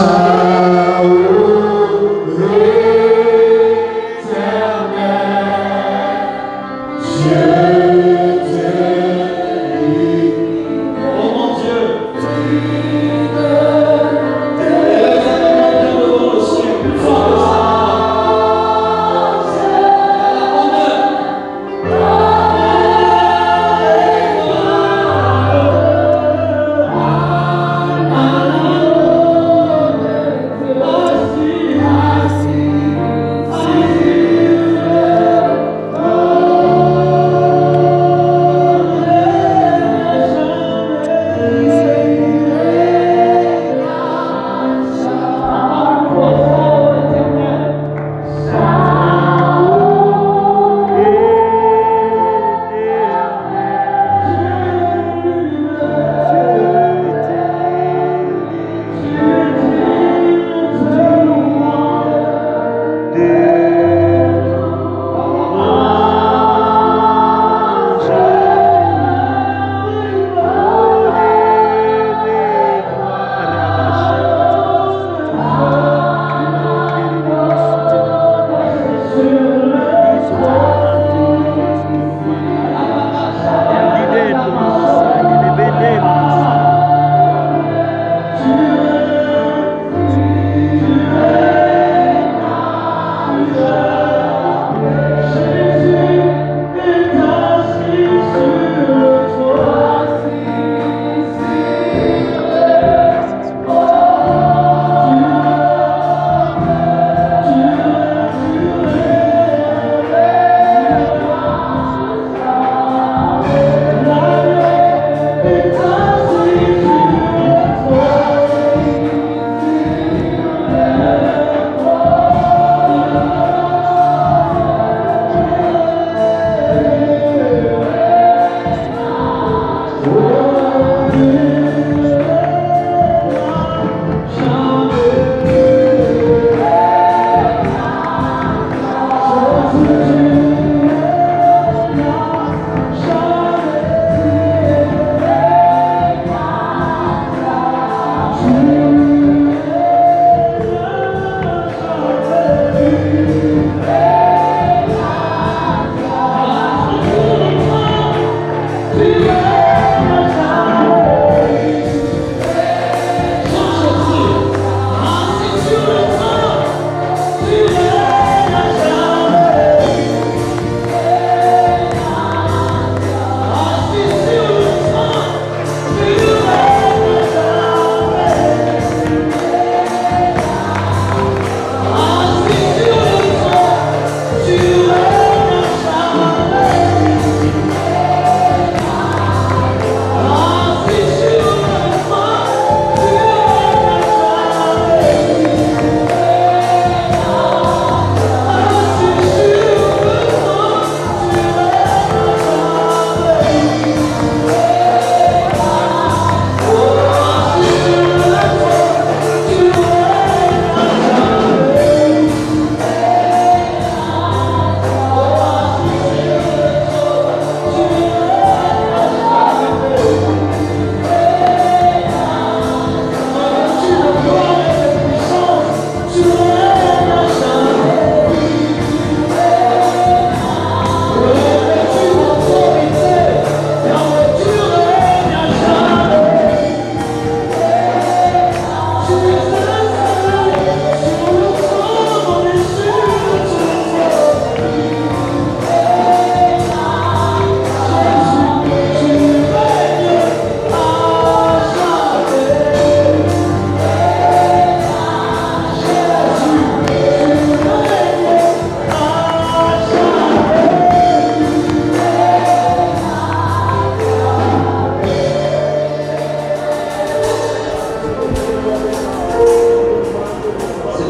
Krishna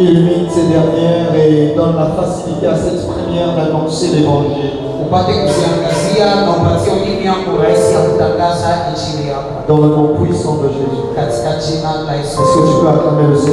Illumine ces dernières et donne la facilité à cette première d'annoncer l'évangile. injili yako Dans le nom puissant de Jésus. Est-ce que tu peux acclamer le Seigneur?